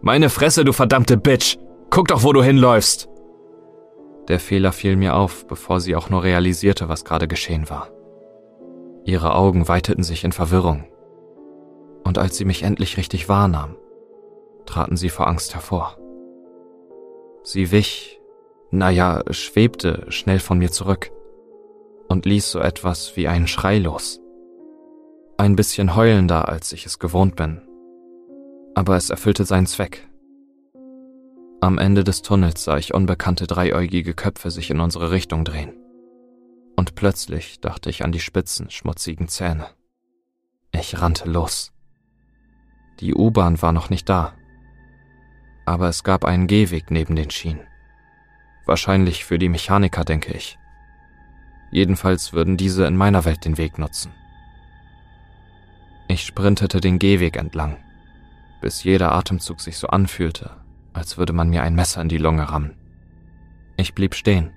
Meine Fresse, du verdammte Bitch! Guck doch, wo du hinläufst! Der Fehler fiel mir auf, bevor sie auch nur realisierte, was gerade geschehen war. Ihre Augen weiteten sich in Verwirrung. Und als sie mich endlich richtig wahrnahm, traten sie vor Angst hervor. Sie wich, naja, schwebte schnell von mir zurück und ließ so etwas wie einen Schrei los. Ein bisschen heulender, als ich es gewohnt bin. Aber es erfüllte seinen Zweck. Am Ende des Tunnels sah ich unbekannte dreieugige Köpfe sich in unsere Richtung drehen. Und plötzlich dachte ich an die spitzen, schmutzigen Zähne. Ich rannte los. Die U-Bahn war noch nicht da. Aber es gab einen Gehweg neben den Schienen. Wahrscheinlich für die Mechaniker, denke ich. Jedenfalls würden diese in meiner Welt den Weg nutzen. Ich sprintete den Gehweg entlang, bis jeder Atemzug sich so anfühlte, als würde man mir ein Messer in die Lunge rammen. Ich blieb stehen,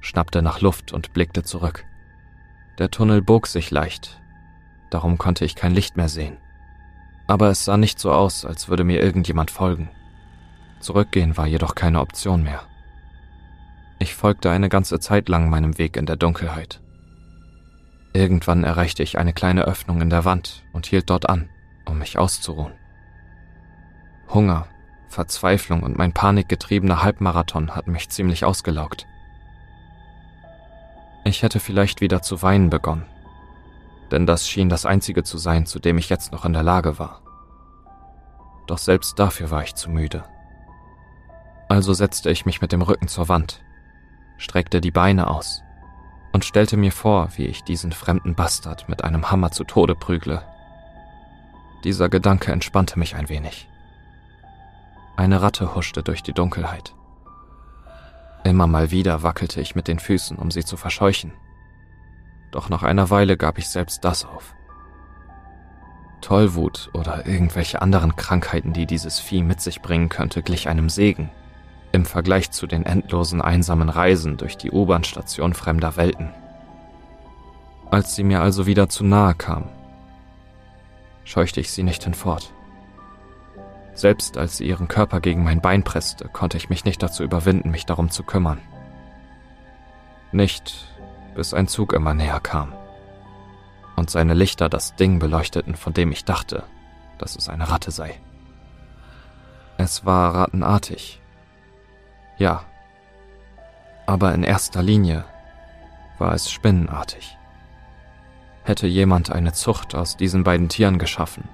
schnappte nach Luft und blickte zurück. Der Tunnel bog sich leicht, darum konnte ich kein Licht mehr sehen. Aber es sah nicht so aus, als würde mir irgendjemand folgen. Zurückgehen war jedoch keine Option mehr. Ich folgte eine ganze Zeit lang meinem Weg in der Dunkelheit. Irgendwann erreichte ich eine kleine Öffnung in der Wand und hielt dort an, um mich auszuruhen. Hunger, Verzweiflung und mein panikgetriebener Halbmarathon hatten mich ziemlich ausgelaugt. Ich hätte vielleicht wieder zu weinen begonnen, denn das schien das Einzige zu sein, zu dem ich jetzt noch in der Lage war. Doch selbst dafür war ich zu müde. Also setzte ich mich mit dem Rücken zur Wand streckte die Beine aus und stellte mir vor, wie ich diesen fremden Bastard mit einem Hammer zu Tode prügle. Dieser Gedanke entspannte mich ein wenig. Eine Ratte huschte durch die Dunkelheit. Immer mal wieder wackelte ich mit den Füßen, um sie zu verscheuchen. Doch nach einer Weile gab ich selbst das auf. Tollwut oder irgendwelche anderen Krankheiten, die dieses Vieh mit sich bringen könnte, glich einem Segen im Vergleich zu den endlosen einsamen Reisen durch die U-Bahn-Station fremder Welten. Als sie mir also wieder zu nahe kam, scheuchte ich sie nicht hinfort. Selbst als sie ihren Körper gegen mein Bein presste, konnte ich mich nicht dazu überwinden, mich darum zu kümmern. Nicht, bis ein Zug immer näher kam und seine Lichter das Ding beleuchteten, von dem ich dachte, dass es eine Ratte sei. Es war rattenartig. Ja. Aber in erster Linie war es spinnenartig. Hätte jemand eine Zucht aus diesen beiden Tieren geschaffen,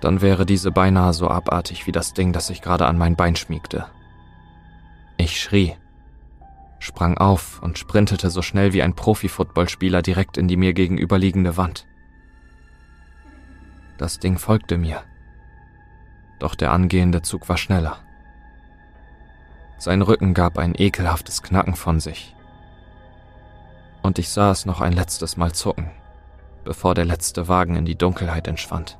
dann wäre diese beinahe so abartig wie das Ding, das sich gerade an mein Bein schmiegte. Ich schrie, sprang auf und sprintete so schnell wie ein Profi-Footballspieler direkt in die mir gegenüberliegende Wand. Das Ding folgte mir. Doch der angehende Zug war schneller. Sein Rücken gab ein ekelhaftes Knacken von sich. Und ich sah es noch ein letztes Mal zucken, bevor der letzte Wagen in die Dunkelheit entschwand.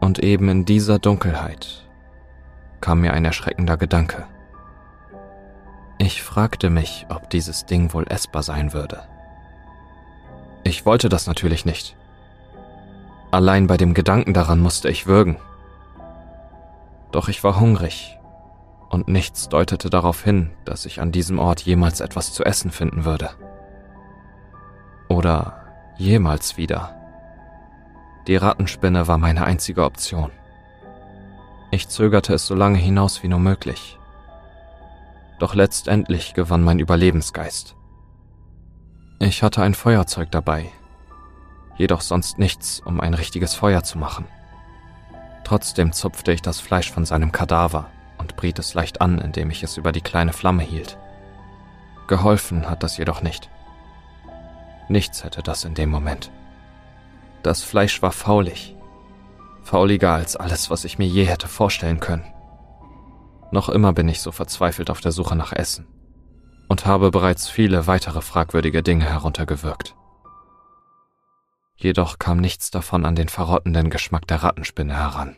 Und eben in dieser Dunkelheit kam mir ein erschreckender Gedanke. Ich fragte mich, ob dieses Ding wohl essbar sein würde. Ich wollte das natürlich nicht. Allein bei dem Gedanken daran musste ich würgen. Doch ich war hungrig, und nichts deutete darauf hin, dass ich an diesem Ort jemals etwas zu essen finden würde. Oder jemals wieder. Die Rattenspinne war meine einzige Option. Ich zögerte es so lange hinaus wie nur möglich doch letztendlich gewann mein Überlebensgeist. Ich hatte ein Feuerzeug dabei, jedoch sonst nichts, um ein richtiges Feuer zu machen. Trotzdem zupfte ich das Fleisch von seinem Kadaver und briet es leicht an, indem ich es über die kleine Flamme hielt. Geholfen hat das jedoch nicht. Nichts hätte das in dem Moment. Das Fleisch war faulig, fauliger als alles, was ich mir je hätte vorstellen können. Noch immer bin ich so verzweifelt auf der Suche nach Essen und habe bereits viele weitere fragwürdige Dinge heruntergewirkt. Jedoch kam nichts davon an den verrottenden Geschmack der Rattenspinne heran.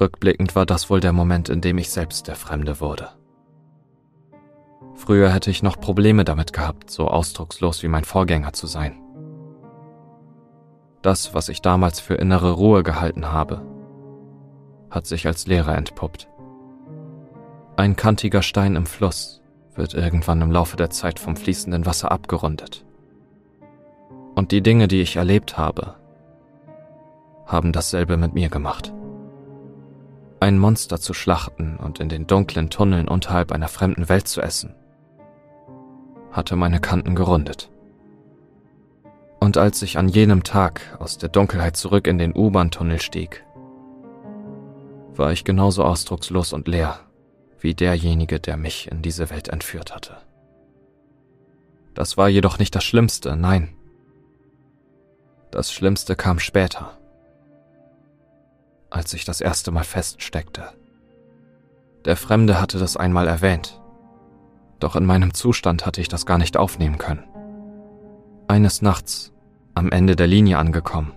Rückblickend war das wohl der Moment, in dem ich selbst der Fremde wurde. Früher hätte ich noch Probleme damit gehabt, so ausdruckslos wie mein Vorgänger zu sein. Das, was ich damals für innere Ruhe gehalten habe, hat sich als Lehrer entpuppt. Ein kantiger Stein im Fluss wird irgendwann im Laufe der Zeit vom fließenden Wasser abgerundet. Und die Dinge, die ich erlebt habe, haben dasselbe mit mir gemacht. Ein Monster zu schlachten und in den dunklen Tunneln unterhalb einer fremden Welt zu essen, hatte meine Kanten gerundet. Und als ich an jenem Tag aus der Dunkelheit zurück in den U-Bahn-Tunnel stieg, war ich genauso ausdruckslos und leer wie derjenige, der mich in diese Welt entführt hatte. Das war jedoch nicht das Schlimmste, nein. Das Schlimmste kam später, als ich das erste Mal feststeckte. Der Fremde hatte das einmal erwähnt, doch in meinem Zustand hatte ich das gar nicht aufnehmen können. Eines Nachts, am Ende der Linie angekommen,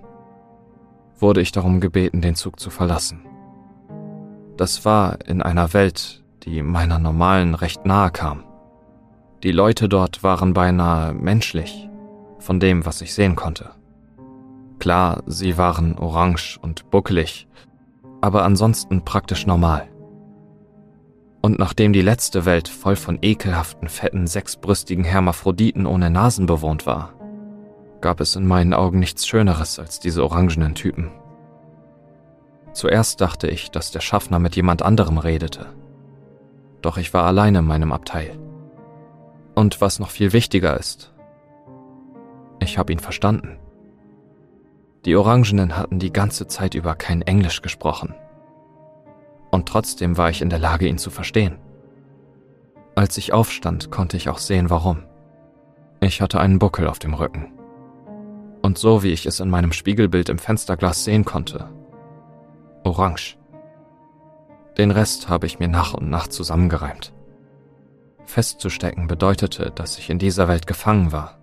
wurde ich darum gebeten, den Zug zu verlassen. Das war in einer Welt, die meiner normalen recht nahe kam. Die Leute dort waren beinahe menschlich, von dem, was ich sehen konnte. Klar, sie waren orange und buckelig, aber ansonsten praktisch normal. Und nachdem die letzte Welt voll von ekelhaften, fetten, sechsbrüstigen Hermaphroditen ohne Nasen bewohnt war, gab es in meinen Augen nichts Schöneres als diese orangenen Typen. Zuerst dachte ich, dass der Schaffner mit jemand anderem redete. Doch ich war alleine in meinem Abteil. Und was noch viel wichtiger ist, ich habe ihn verstanden. Die Orangenen hatten die ganze Zeit über kein Englisch gesprochen. Und trotzdem war ich in der Lage, ihn zu verstehen. Als ich aufstand, konnte ich auch sehen, warum. Ich hatte einen Buckel auf dem Rücken. Und so wie ich es in meinem Spiegelbild im Fensterglas sehen konnte. Orange. Den Rest habe ich mir nach und nach zusammengereimt. Festzustecken bedeutete, dass ich in dieser Welt gefangen war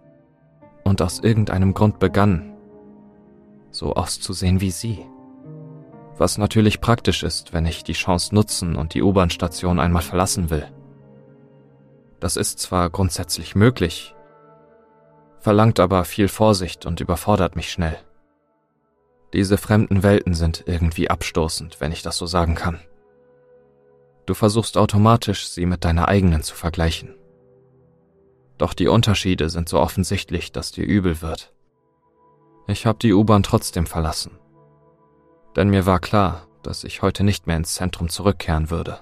und aus irgendeinem Grund begann, so auszusehen wie sie. Was natürlich praktisch ist, wenn ich die Chance nutzen und die U-Bahn-Station einmal verlassen will. Das ist zwar grundsätzlich möglich, verlangt aber viel Vorsicht und überfordert mich schnell. Diese fremden Welten sind irgendwie abstoßend, wenn ich das so sagen kann. Du versuchst automatisch, sie mit deiner eigenen zu vergleichen. Doch die Unterschiede sind so offensichtlich, dass dir übel wird. Ich habe die U-Bahn trotzdem verlassen. Denn mir war klar, dass ich heute nicht mehr ins Zentrum zurückkehren würde.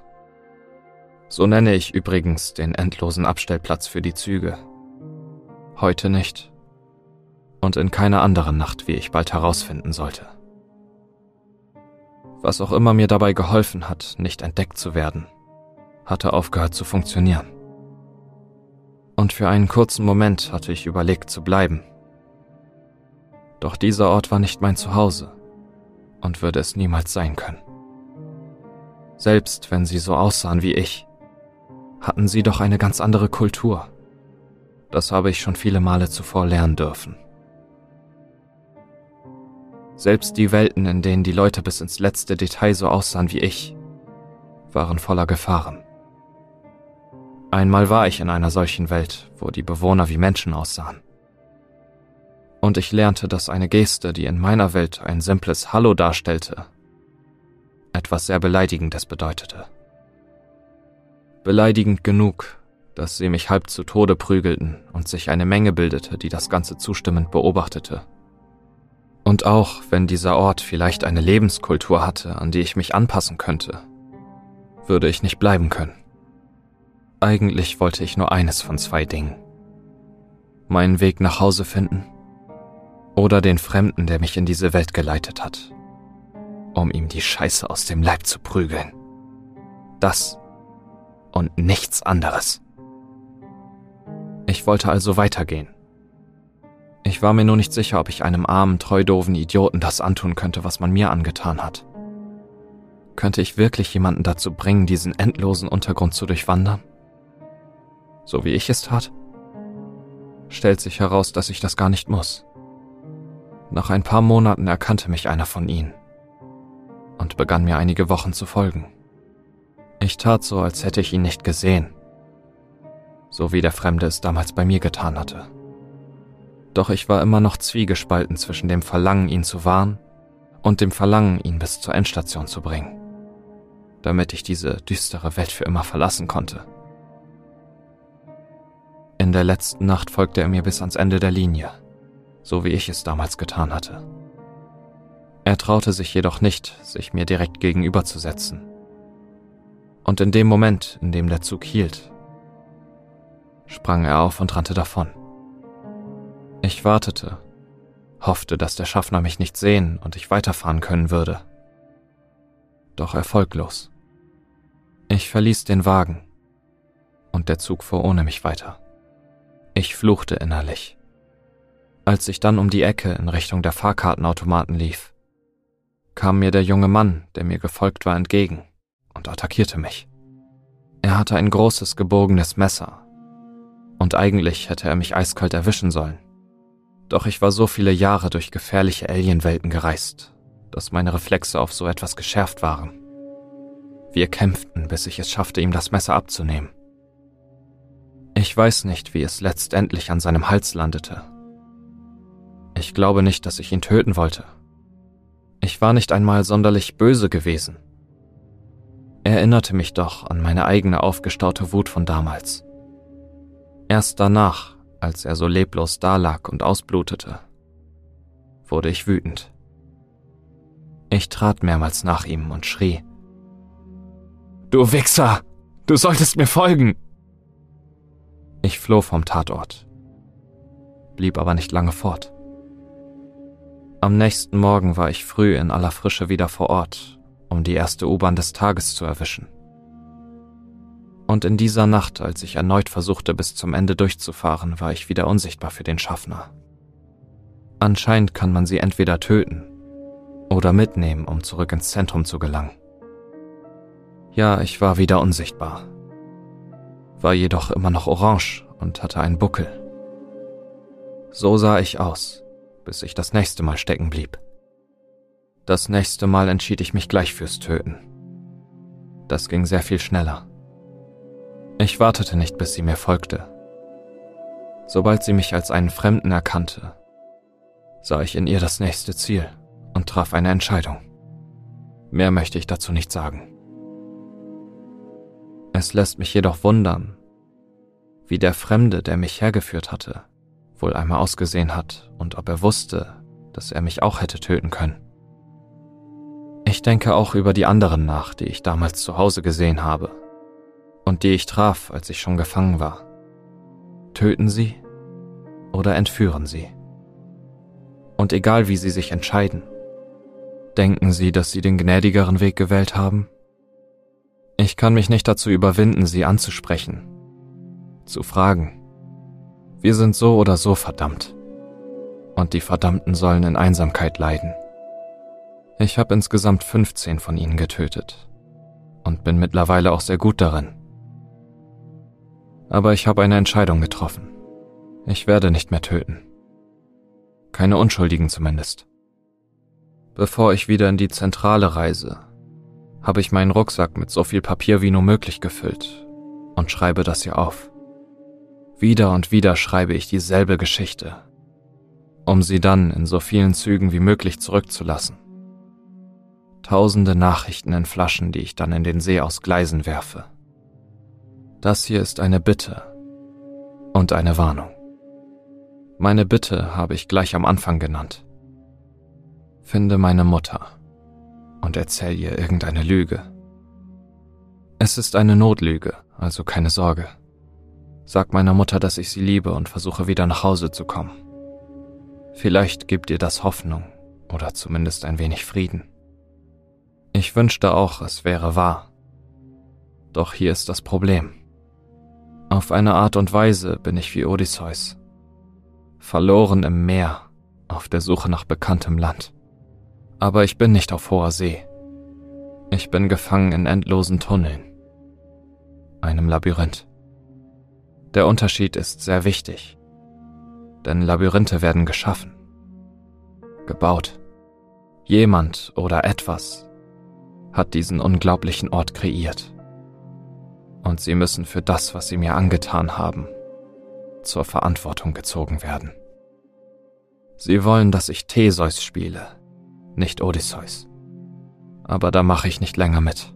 So nenne ich übrigens den endlosen Abstellplatz für die Züge. Heute nicht. Und in keiner anderen Nacht, wie ich bald herausfinden sollte. Was auch immer mir dabei geholfen hat, nicht entdeckt zu werden, hatte aufgehört zu funktionieren. Und für einen kurzen Moment hatte ich überlegt zu bleiben. Doch dieser Ort war nicht mein Zuhause und würde es niemals sein können. Selbst wenn sie so aussahen wie ich, hatten sie doch eine ganz andere Kultur. Das habe ich schon viele Male zuvor lernen dürfen. Selbst die Welten, in denen die Leute bis ins letzte Detail so aussahen wie ich, waren voller Gefahren. Einmal war ich in einer solchen Welt, wo die Bewohner wie Menschen aussahen. Und ich lernte, dass eine Geste, die in meiner Welt ein simples Hallo darstellte, etwas sehr Beleidigendes bedeutete. Beleidigend genug, dass sie mich halb zu Tode prügelten und sich eine Menge bildete, die das Ganze zustimmend beobachtete. Und auch wenn dieser Ort vielleicht eine Lebenskultur hatte, an die ich mich anpassen könnte, würde ich nicht bleiben können. Eigentlich wollte ich nur eines von zwei Dingen. Meinen Weg nach Hause finden oder den Fremden, der mich in diese Welt geleitet hat, um ihm die Scheiße aus dem Leib zu prügeln. Das und nichts anderes. Ich wollte also weitergehen ich war mir nur nicht sicher, ob ich einem armen, treudoven Idioten das antun könnte, was man mir angetan hat. Könnte ich wirklich jemanden dazu bringen, diesen endlosen Untergrund zu durchwandern? So wie ich es tat? Stellt sich heraus, dass ich das gar nicht muss. Nach ein paar Monaten erkannte mich einer von ihnen und begann mir einige Wochen zu folgen. Ich tat so, als hätte ich ihn nicht gesehen, so wie der Fremde es damals bei mir getan hatte. Doch ich war immer noch zwiegespalten zwischen dem Verlangen, ihn zu warnen, und dem Verlangen, ihn bis zur Endstation zu bringen, damit ich diese düstere Welt für immer verlassen konnte. In der letzten Nacht folgte er mir bis ans Ende der Linie, so wie ich es damals getan hatte. Er traute sich jedoch nicht, sich mir direkt gegenüberzusetzen. Und in dem Moment, in dem der Zug hielt, sprang er auf und rannte davon. Ich wartete, hoffte, dass der Schaffner mich nicht sehen und ich weiterfahren können würde. Doch erfolglos. Ich verließ den Wagen und der Zug fuhr ohne mich weiter. Ich fluchte innerlich. Als ich dann um die Ecke in Richtung der Fahrkartenautomaten lief, kam mir der junge Mann, der mir gefolgt war, entgegen und attackierte mich. Er hatte ein großes gebogenes Messer und eigentlich hätte er mich eiskalt erwischen sollen. Doch ich war so viele Jahre durch gefährliche Alienwelten gereist, dass meine Reflexe auf so etwas geschärft waren. Wir kämpften, bis ich es schaffte, ihm das Messer abzunehmen. Ich weiß nicht, wie es letztendlich an seinem Hals landete. Ich glaube nicht, dass ich ihn töten wollte. Ich war nicht einmal sonderlich böse gewesen. Er erinnerte mich doch an meine eigene aufgestaute Wut von damals. Erst danach, als er so leblos dalag und ausblutete, wurde ich wütend. Ich trat mehrmals nach ihm und schrie. Du Wichser! Du solltest mir folgen! Ich floh vom Tatort, blieb aber nicht lange fort. Am nächsten Morgen war ich früh in aller Frische wieder vor Ort, um die erste U-Bahn des Tages zu erwischen. Und in dieser Nacht, als ich erneut versuchte, bis zum Ende durchzufahren, war ich wieder unsichtbar für den Schaffner. Anscheinend kann man sie entweder töten oder mitnehmen, um zurück ins Zentrum zu gelangen. Ja, ich war wieder unsichtbar, war jedoch immer noch orange und hatte einen Buckel. So sah ich aus, bis ich das nächste Mal stecken blieb. Das nächste Mal entschied ich mich gleich fürs Töten. Das ging sehr viel schneller. Ich wartete nicht, bis sie mir folgte. Sobald sie mich als einen Fremden erkannte, sah ich in ihr das nächste Ziel und traf eine Entscheidung. Mehr möchte ich dazu nicht sagen. Es lässt mich jedoch wundern, wie der Fremde, der mich hergeführt hatte, wohl einmal ausgesehen hat und ob er wusste, dass er mich auch hätte töten können. Ich denke auch über die anderen nach, die ich damals zu Hause gesehen habe und die ich traf, als ich schon gefangen war. Töten sie oder entführen sie. Und egal wie sie sich entscheiden, denken sie, dass sie den gnädigeren Weg gewählt haben? Ich kann mich nicht dazu überwinden, sie anzusprechen, zu fragen, wir sind so oder so verdammt. Und die Verdammten sollen in Einsamkeit leiden. Ich habe insgesamt 15 von ihnen getötet und bin mittlerweile auch sehr gut darin. Aber ich habe eine Entscheidung getroffen. Ich werde nicht mehr töten. Keine Unschuldigen zumindest. Bevor ich wieder in die Zentrale reise, habe ich meinen Rucksack mit so viel Papier wie nur möglich gefüllt und schreibe das hier auf. Wieder und wieder schreibe ich dieselbe Geschichte, um sie dann in so vielen Zügen wie möglich zurückzulassen. Tausende Nachrichten in Flaschen, die ich dann in den See aus Gleisen werfe. Das hier ist eine Bitte und eine Warnung. Meine Bitte habe ich gleich am Anfang genannt. Finde meine Mutter und erzähl ihr irgendeine Lüge. Es ist eine Notlüge, also keine Sorge. Sag meiner Mutter, dass ich sie liebe und versuche wieder nach Hause zu kommen. Vielleicht gibt ihr das Hoffnung oder zumindest ein wenig Frieden. Ich wünschte auch, es wäre wahr. Doch hier ist das Problem. Auf eine Art und Weise bin ich wie Odysseus. Verloren im Meer, auf der Suche nach bekanntem Land. Aber ich bin nicht auf hoher See. Ich bin gefangen in endlosen Tunneln. Einem Labyrinth. Der Unterschied ist sehr wichtig, denn Labyrinthe werden geschaffen, gebaut. Jemand oder etwas hat diesen unglaublichen Ort kreiert. Und sie müssen für das, was sie mir angetan haben, zur Verantwortung gezogen werden. Sie wollen, dass ich Theseus spiele, nicht Odysseus. Aber da mache ich nicht länger mit.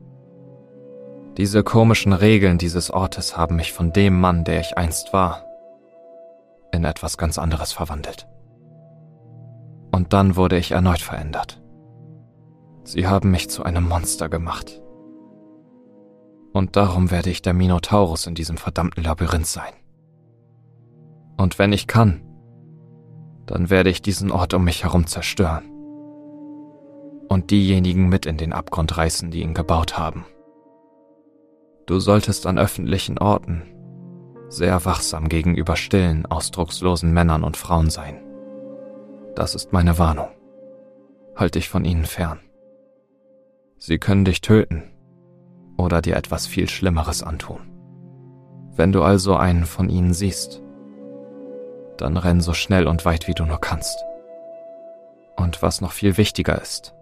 Diese komischen Regeln dieses Ortes haben mich von dem Mann, der ich einst war, in etwas ganz anderes verwandelt. Und dann wurde ich erneut verändert. Sie haben mich zu einem Monster gemacht. Und darum werde ich der Minotaurus in diesem verdammten Labyrinth sein. Und wenn ich kann, dann werde ich diesen Ort um mich herum zerstören. Und diejenigen mit in den Abgrund reißen, die ihn gebaut haben. Du solltest an öffentlichen Orten sehr wachsam gegenüber stillen, ausdruckslosen Männern und Frauen sein. Das ist meine Warnung. Halt dich von ihnen fern. Sie können dich töten oder dir etwas viel Schlimmeres antun. Wenn du also einen von ihnen siehst, dann renn so schnell und weit wie du nur kannst. Und was noch viel wichtiger ist,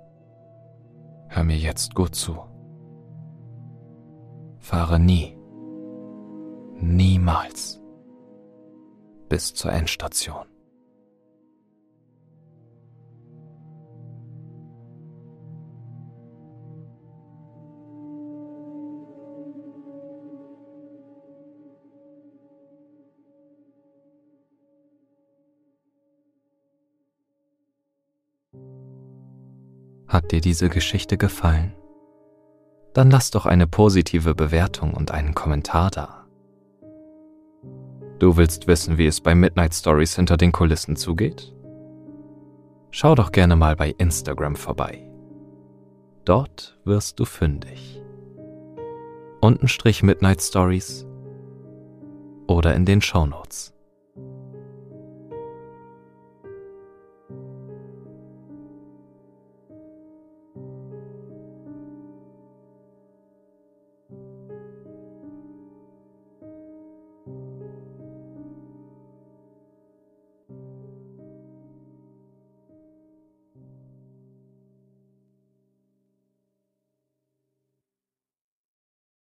hör mir jetzt gut zu. Fahre nie, niemals bis zur Endstation. Hat dir diese Geschichte gefallen? Dann lass doch eine positive Bewertung und einen Kommentar da. Du willst wissen, wie es bei Midnight Stories hinter den Kulissen zugeht? Schau doch gerne mal bei Instagram vorbei. Dort wirst du fündig. Untenstrich Midnight Stories oder in den Shownotes.